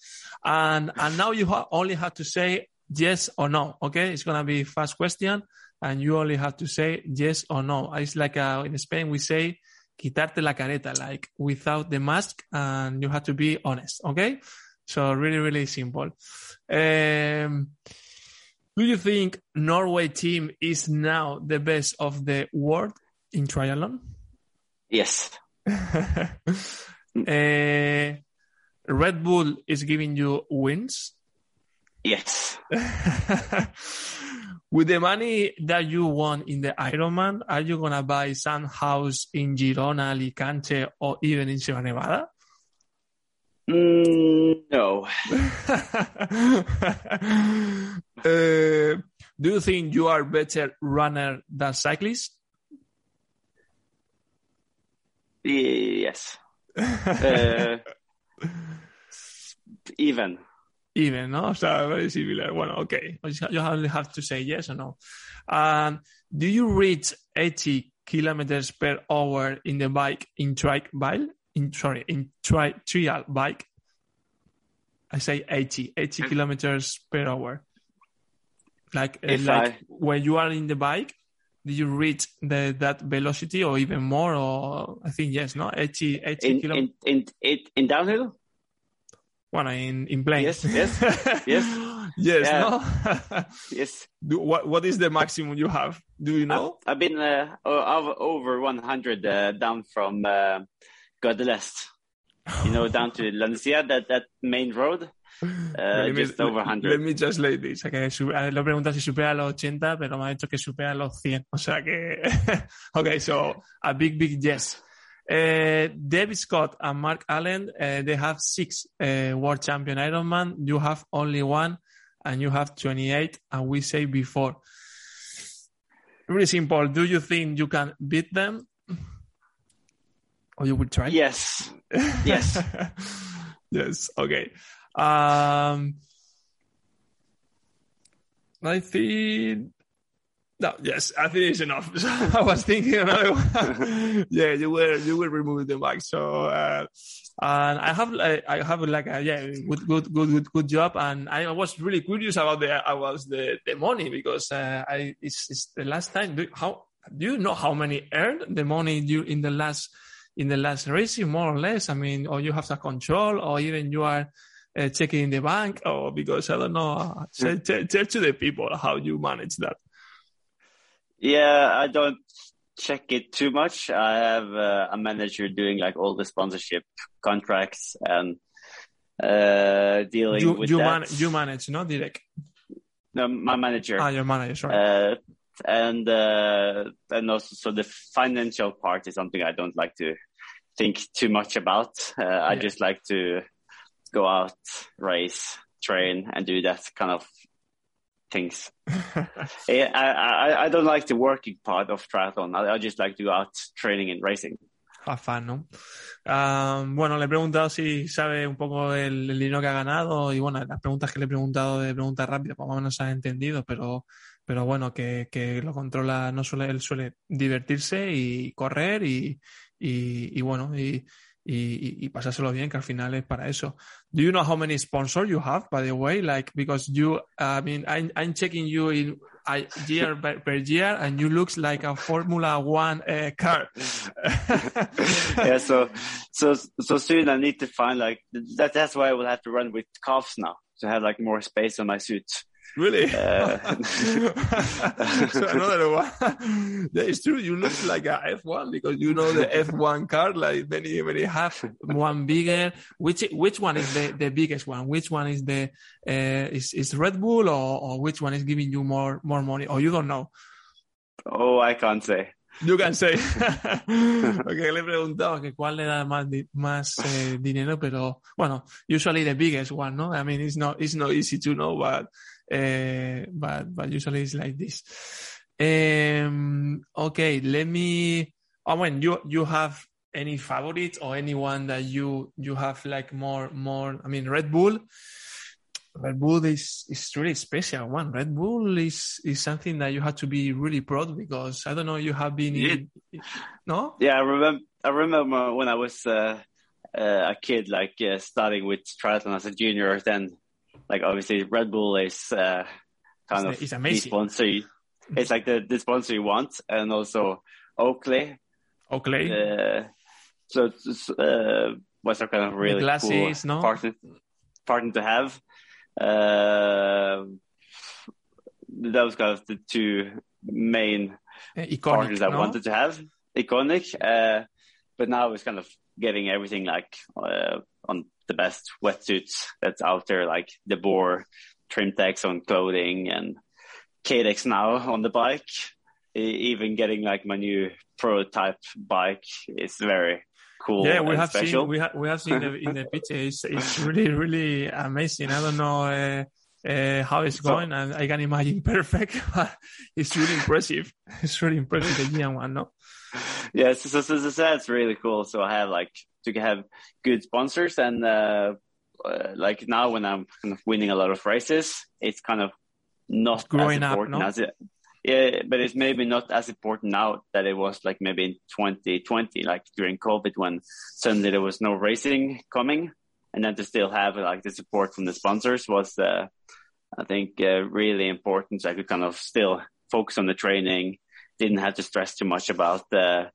Speaker 1: and and now you ha- only have to say yes or no. Okay, it's gonna be fast question, and you only have to say yes or no. It's like uh, in Spain we say quitarte la careta, like without the mask, and you have to be honest. Okay, so really, really simple. Um, do you think Norway team is now the best of the world in triathlon?
Speaker 2: yes.
Speaker 1: uh, [LAUGHS] Red Bull is giving you wins.
Speaker 2: Yes. [LAUGHS]
Speaker 1: With the money that you won in the Ironman, are you gonna buy some house in Girona, Alicante, or even in Sierra Nevada?
Speaker 2: Mm, no. [LAUGHS]
Speaker 1: Uh, do you think you are better runner than cyclist?
Speaker 2: Yes. Uh, [LAUGHS] even.
Speaker 1: Even, ¿no? O sea, very similar. Bueno, okay. You only have to say yes or no. Um, do you reach 80 kilometers per hour in the bike in trike bike? In sorry, in tri trial bike. I say 80, 80 kilometers per hour. Like, uh,
Speaker 2: If
Speaker 1: like
Speaker 2: I-
Speaker 1: when you are in the bike, do you reach the that velocity or even more? Or I think yes, no, 80, 80
Speaker 2: In,
Speaker 1: kilometers.
Speaker 2: in, in, in, in downhill?
Speaker 1: Well, in in plane.
Speaker 2: Yes, yes, yes, [LAUGHS]
Speaker 1: yes. No. [LAUGHS]
Speaker 2: yes. [LAUGHS]
Speaker 1: Do, what what is the maximum you have? Do you know?
Speaker 2: I've been uh, over, over 100 uh, down from uh, Gare de l'Est. You know, down to Lancia, that, that main road. Uh,
Speaker 1: Let me-
Speaker 2: just over 100.
Speaker 1: Let me translate this. Okay, su- eh, lo pregunta si supera los 80, pero me ha dicho que supera los 100. O sea que. okay, so a big, big yes. Uh, David Scott and Mark Allen, uh, they have six uh, world champion Ironman. You have only one, and you have 28, and we say before. Really simple. Do you think you can beat them? Or you will try?
Speaker 2: Yes. Yes. [LAUGHS]
Speaker 1: yes. Okay. Um, I think. No, yes, I think it's enough. [LAUGHS] I was thinking another one. [LAUGHS] yeah, you were you were removing the mic, so uh, and I have like, I have like a yeah good good good good good job, and I was really curious about the I was the the money because uh, I it's, it's the last time. Do, how do you know how many earned the money you in the last in the last racing more or less? I mean, or you have to control, or even you are uh, checking in the bank, or because I don't know. Uh, tell, tell, tell to the people how you manage that.
Speaker 2: Yeah, I don't check it too much. I have uh, a manager doing like all the sponsorship contracts and uh, dealing
Speaker 1: You
Speaker 2: with
Speaker 1: you,
Speaker 2: that.
Speaker 1: man, you manage, no, direct.
Speaker 2: no, my manager.
Speaker 1: Ah, your manager, sorry.
Speaker 2: Uh, and uh, and also so the financial part is something I don't like to think too much about. Uh, I just like to go out, race, train, and do that kind of things. Yeah, [LAUGHS] I, I I don't like the working part of triathlon. I, I just like to go out training and racing.
Speaker 1: Have fun, ¿no? Ah, bueno, le he preguntado si sabe un poco el, el dinero que ha ganado y bueno, las preguntas que le he preguntado de preguntas rápidas, pues más o menos ha entendido, pero, pero bueno, que, que lo controla, no suele, él suele divertirse y correr y, y, y bueno, y, y, pasárselo bien, que al final es para eso. Do you know how many sponsors you have, by the way? Like, because you, I mean, I'm, I'm checking you in a year per, year and you looks like a Formula One uh, car. [LAUGHS]
Speaker 2: yeah, so so so soon I need to find like that. That's why I will have to run with calves now to have like more space on my suit.
Speaker 1: Really?
Speaker 2: Uh, [LAUGHS]
Speaker 1: so another one. Yeah, it's true. You look like a F1 because you know the F1 car, like many, many have one bigger. Which which one is the, the biggest one? Which one is the uh, is is Red Bull or, or which one is giving you more more money? Or you don't know?
Speaker 2: oh, I can't say.
Speaker 1: You can say. [LAUGHS] okay, le he preguntado que cuál le da más, di- más eh, dinero, pero bueno, usually the biggest one, no? I mean, it's not, it's not easy to know, but, uh, but, but usually it's like this. Um, okay, let me, I mean, you, you have any favorite or anyone that you, you have like more, more, I mean, Red Bull, Red Bull is is really special one. Red Bull is is something that you have to be really proud because I don't know you have been in, no
Speaker 2: Yeah, I remember. I remember when I was uh, uh, a kid, like uh, starting with triathlon as a junior. Then, like obviously, Red Bull is uh, kind
Speaker 1: It's-
Speaker 2: of
Speaker 1: it's
Speaker 2: the
Speaker 1: amazing.
Speaker 2: sponsor. you- It's like the, the sponsor you want, and also Oakley.
Speaker 1: Oakley
Speaker 2: Uh, so it's, uh, was a kind of really cool
Speaker 1: no?
Speaker 2: partner, partner to have. Uh, that was kind of the two main
Speaker 1: eh, iconic,
Speaker 2: partners I
Speaker 1: no?
Speaker 2: wanted to have. Iconic, uh, but now it's kind of getting everything like uh, on the best wetsuits that's out there, like the Boar, Trimtex on clothing, and Cadex now on the bike. Even getting like my new prototype bike is very cool.
Speaker 1: Yeah, we have
Speaker 2: special.
Speaker 1: seen we have we have seen in the [LAUGHS] picture. It's, it's really really amazing. I don't know uh, uh, how it's
Speaker 2: So-
Speaker 1: going, and I can imagine [LAUGHS] perfect. But it's really impressive. [LAUGHS] It's really impressive the Gian one, no?
Speaker 2: yeah, so, so, so, that's really cool. So I have like to have good sponsors and uh, uh, like now when I'm kind of winning a lot of races, it's kind of not
Speaker 1: growing
Speaker 2: as
Speaker 1: up,
Speaker 2: important
Speaker 1: no?
Speaker 2: as it. Yeah, but it's maybe not as important now that it was like maybe in 2020, like during COVID when suddenly there was no racing coming, and then to still have like the support from the sponsors was, uh, I think, uh, really important. So I could kind of still focus on the training, didn't have to stress too much about uh,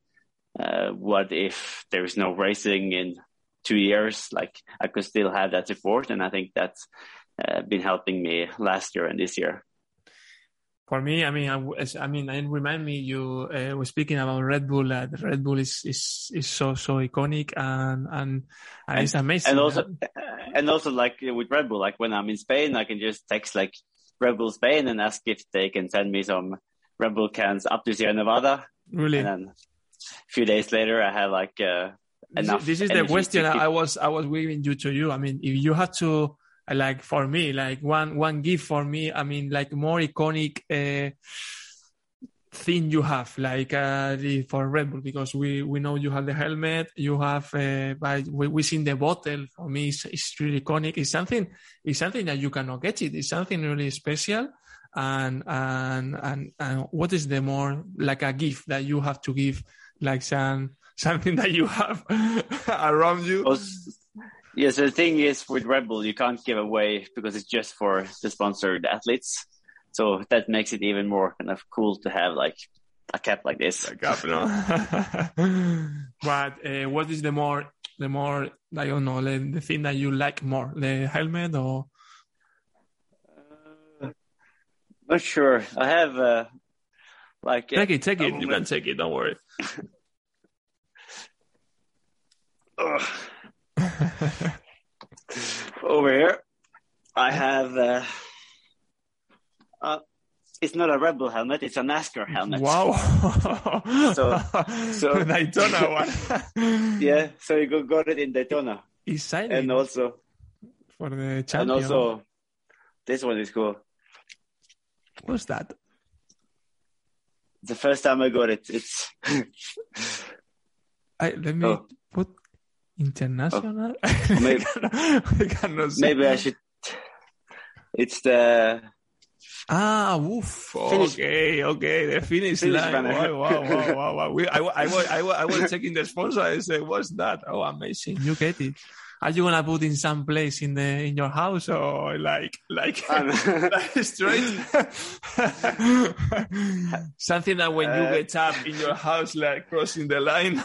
Speaker 2: uh, what if there is no racing in two years, like I could still have that support, and I think that's uh, been helping me last year and this year.
Speaker 1: For me, I mean, I, I mean, and remind me, you uh, were speaking about Red Bull. Uh, Red Bull is, is is so so iconic and and, and it's amazing.
Speaker 2: And also, and also like with Red Bull, like when I'm in Spain, I can just text like Red Bull Spain and ask if they can send me some Red Bull cans up to Sierra Nevada.
Speaker 1: Really?
Speaker 2: And then a few days later, I had like uh, enough.
Speaker 1: This is the question I was I was giving you to you. I mean, if you had to like for me, like one one gift for me, I mean, like more iconic uh, thing you have, like uh, for Red Bull, because we we know you have the helmet, you have, uh, but we we seen the bottle. For me, it's, it's really iconic. It's something, it's something that you cannot get it. It's something really special. And and and and what is the more like a gift that you have to give, like some [LAUGHS] something that you have [LAUGHS] around you?
Speaker 2: Yeah, so the thing is with Red Bull, you can't give away because it's just for the sponsored athletes. So that makes it even more kind of cool to have like a cap like this.
Speaker 1: A cap, no. [LAUGHS] but uh, what is the more, the more, I don't know, the, the thing that you like more, the helmet or?
Speaker 2: Uh, not sure. I have uh, like.
Speaker 1: Take it, take it. You can take it. Don't worry. [LAUGHS] [LAUGHS]
Speaker 2: Over here, I have. Uh, uh, it's not a Red Bull helmet; it's a NASCAR helmet.
Speaker 1: Wow!
Speaker 2: so, [LAUGHS] so
Speaker 1: Daytona one. [LAUGHS]
Speaker 2: yeah, so you got it in Daytona.
Speaker 1: He's Exciting.
Speaker 2: And also
Speaker 1: for the champion.
Speaker 2: And also, this one is cool.
Speaker 1: What's that?
Speaker 2: The first time I got it, it's.
Speaker 1: I, let me oh. put international.
Speaker 2: Oh. [LAUGHS] Maybe, maybe I should. It's the.
Speaker 1: Ah, woof. Okay, okay. The finish,
Speaker 2: Finish
Speaker 1: line.
Speaker 2: banner.
Speaker 1: Wow, wow, wow, [LAUGHS] wow. wow. We, I, I, was, I, I was checking the sponsor. I said, what's that? Oh, amazing. You get it. Are you gonna put in some place in the in your house or like like, [LAUGHS] like straight something that when you
Speaker 2: Uh,
Speaker 1: get up in your house like crossing the line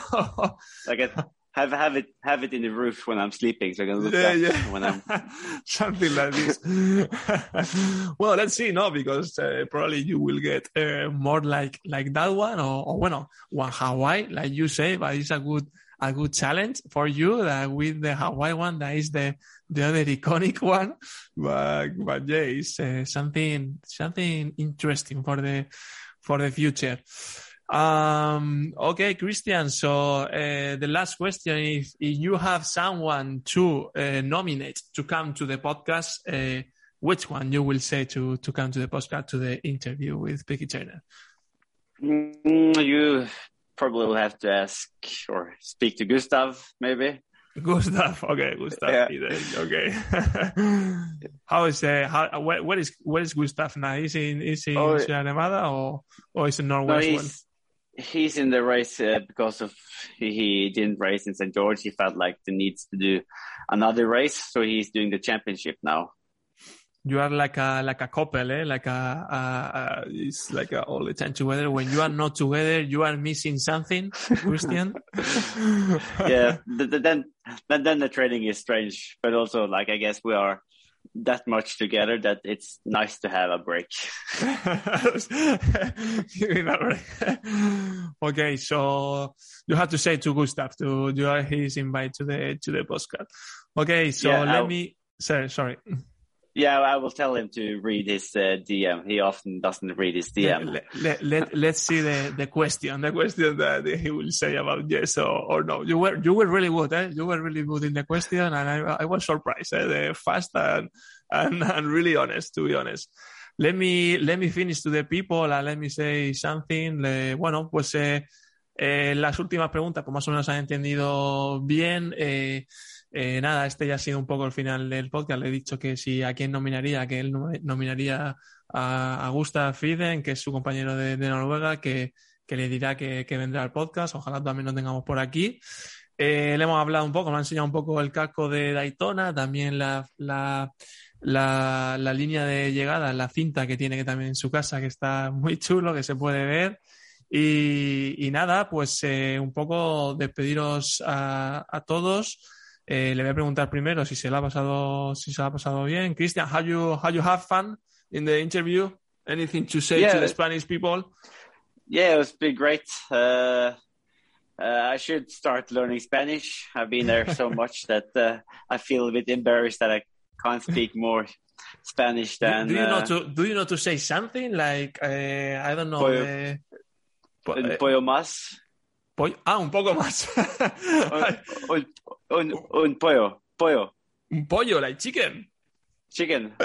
Speaker 2: I get have have it have it in the roof when I'm sleeping, so I can look
Speaker 1: yeah, yeah.
Speaker 2: when I'm. [LAUGHS]
Speaker 1: something like this. [LAUGHS] well, let's see, no, because uh, probably you will get uh, more like like that one, or, or bueno, one Hawaii, like you say, but it's a good a good challenge for you that with the Hawaii one, that is the the other iconic [LAUGHS] one. But but yeah, it's uh, something something interesting for the for the future. Um, okay, Kristian. So uh, the last question is: If you have someone to uh, nominate to come to the podcast, uh, which one you will say to to come to the podcast to the interview with Becky Turner?
Speaker 2: Mm, you probably will have to ask or speak to Gustav, maybe.
Speaker 1: Gustav. [LAUGHS] Okay, Gustav.
Speaker 2: Yeah.
Speaker 1: Okay. [LAUGHS] how is uh, how where, where is where is Gustav now? Is he in is he
Speaker 2: Oh,
Speaker 1: in Sierra Nevada or or is it
Speaker 2: No,
Speaker 1: Norwest one?
Speaker 2: he's he's in the race uh, because of he, didn't race in St George. He felt like the needs to do another race, so he's doing the championship now.
Speaker 1: you are like a like a couple, eh? Like a, a, a it's like a, all the time together. When you are not together, you are missing something, Kristian. [LAUGHS]
Speaker 2: yeah, th- th- then then then the training is strange, but also like I guess we are that much together that it's nice to have a break.
Speaker 1: Giving a break. okay, so you have to say to Gustav to do his invite to the to the postcard. Okay, so
Speaker 2: Yeah,
Speaker 1: let
Speaker 2: I'll-
Speaker 1: me. Sorry, sorry.
Speaker 2: Yeah, I will tell him to read his uh, DM. He often doesn't read his DM.
Speaker 1: Let, let, let, let's see the, the question, the question that he will say about yes or, or no. You were, you were really good, eh? You were really good in the question and I, I was surprised, eh? The fast and, and, and really honest, to be honest. Let me, let me finish to the people and let me say something. Le- bueno, pues, eh, eh, las últimas preguntas, pues más o menos han entendido bien. Eh, eh, nada, este ya ha sido un poco el final del podcast. Le he dicho que si a quién nominaría, que él nom- nominaría a, a Gustav Friden, que es su compañero de, Noruega, que, que le dirá que, que vendrá al podcast. Ojalá también lo tengamos por aquí. Eh, le hemos hablado un poco, me ha enseñado un poco el casco de Daytona, también la, la, la, línea de llegada, la cinta que tiene que también en su casa, que está muy chulo, que se puede ver. Y, y nada, pues eh, un poco despediros a, a todos. Eh, le voy a preguntar primero si se le ha pasado, si se le ha pasado bien. Christian, how you, how you have fun in the interview? Anything to say
Speaker 2: Yeah.
Speaker 1: to the Spanish people?
Speaker 2: Yeah, it was been great. Uh, uh, I should start learning Spanish. I've been there so [LAUGHS] much that uh, I feel a bit embarrassed that I can't speak more Spanish than.
Speaker 1: do you know
Speaker 2: uh,
Speaker 1: to do you know to say something like uh, I don't know?
Speaker 2: Pollo.
Speaker 1: eh,
Speaker 2: pollo más.
Speaker 1: Ah, un poco más.
Speaker 2: Un, un, un, un pollo. Pollo.
Speaker 1: un pollo, like chicken.
Speaker 2: Chicken. [LAUGHS]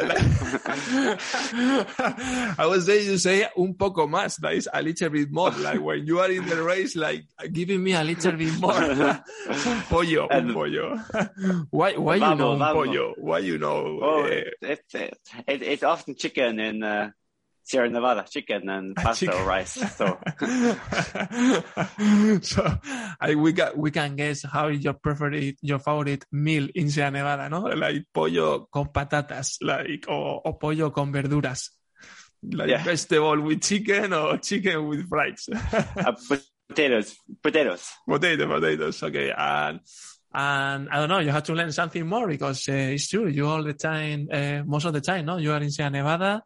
Speaker 1: I was saying you say un poco más, that is a little bit more. Like when you are in the race, like giving me a little bit more. un [LAUGHS] pollo, un
Speaker 2: And-
Speaker 1: pollo. [LAUGHS] why, why you know un
Speaker 2: vamos.
Speaker 1: pollo? Why you know?
Speaker 2: Oh,
Speaker 1: eh,
Speaker 2: it, it, it, it's often chicken in uh, Sierra Nevada. Chicken and pasta
Speaker 1: chicken.
Speaker 2: or rice. So [LAUGHS]
Speaker 1: so I, we can we can guess how your preferred your favorite meal in Sierra Nevada, no? Like pollo con patatas, like or, or pollo con verduras, like
Speaker 2: Yeah.
Speaker 1: vegetable with chicken or chicken with fries.
Speaker 2: uh, potatoes. Potatoes.
Speaker 1: potato, potatoes. Okay, and and I don't know. You have to learn something more because uh, it's true. You all the time, uh, most of the time, no, you are in Sierra Nevada.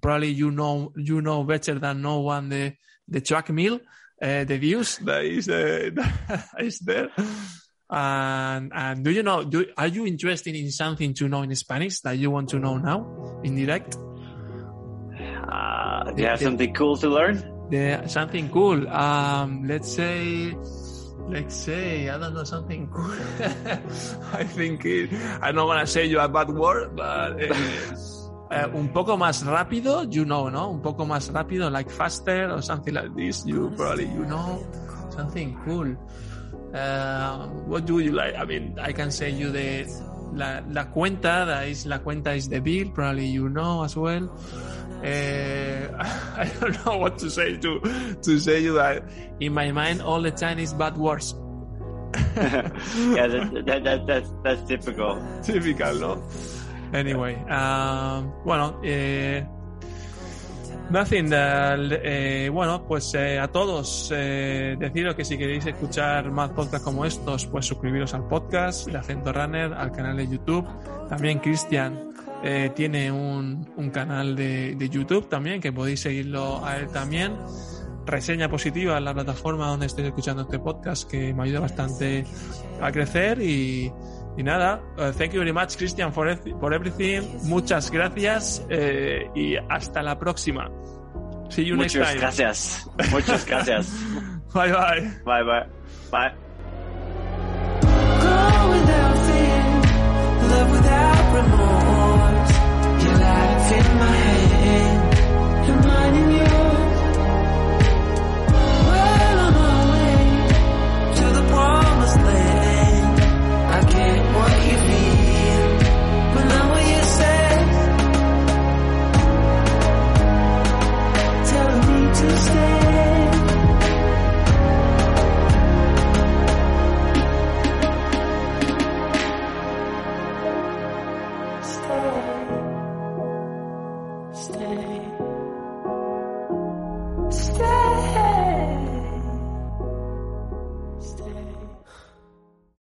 Speaker 1: Probably you know you know better than no one the the track meal, uh, the views [LAUGHS] that is uh, that [LAUGHS] is there. And and do you know? Do are you interested in something to know in Spanish that you want to know now in direct?
Speaker 2: Uh, do you have
Speaker 1: Yeah.
Speaker 2: something cool to learn?
Speaker 1: the something cool. Um, let's say, let's say, I don't know, something cool. [LAUGHS] I think it, I don't want to say you a bad word, but eh, eh, un poco más rápido, you know, no? Un poco más rápido, like faster or something like this. You probably, you know, something cool. Uh, what do you like? I mean, I can say you the la, la cuenta, that is la cuenta is the bill. Probably you know as well. Uh, [LAUGHS] I don't know what to say to to say you that in my mind all the time is bad words. [LAUGHS]
Speaker 2: yeah, that, that, that, that's, that's typical. [LAUGHS]
Speaker 1: Typical, ¿no? Anyway, um, bueno, eh, nothing. eh, bueno, pues eh, a todos eh, deciros que si queréis escuchar más podcasts como estos, pues suscribiros al podcast de Acento Runner, al canal de YouTube. También Cristian eh, tiene un, un canal de, de YouTube también, que podéis seguirlo a él también. Reseña positiva en la plataforma donde estéis escuchando este podcast, que me ayuda bastante a crecer y, y nada, uh, thank you very much, Christian, for, for everything. Muchas gracias eh, y hasta la próxima. See you next
Speaker 2: Muchas
Speaker 1: time.
Speaker 2: gracias. Muchas gracias. [LAUGHS]
Speaker 1: Bye bye.
Speaker 2: bye bye. Bye.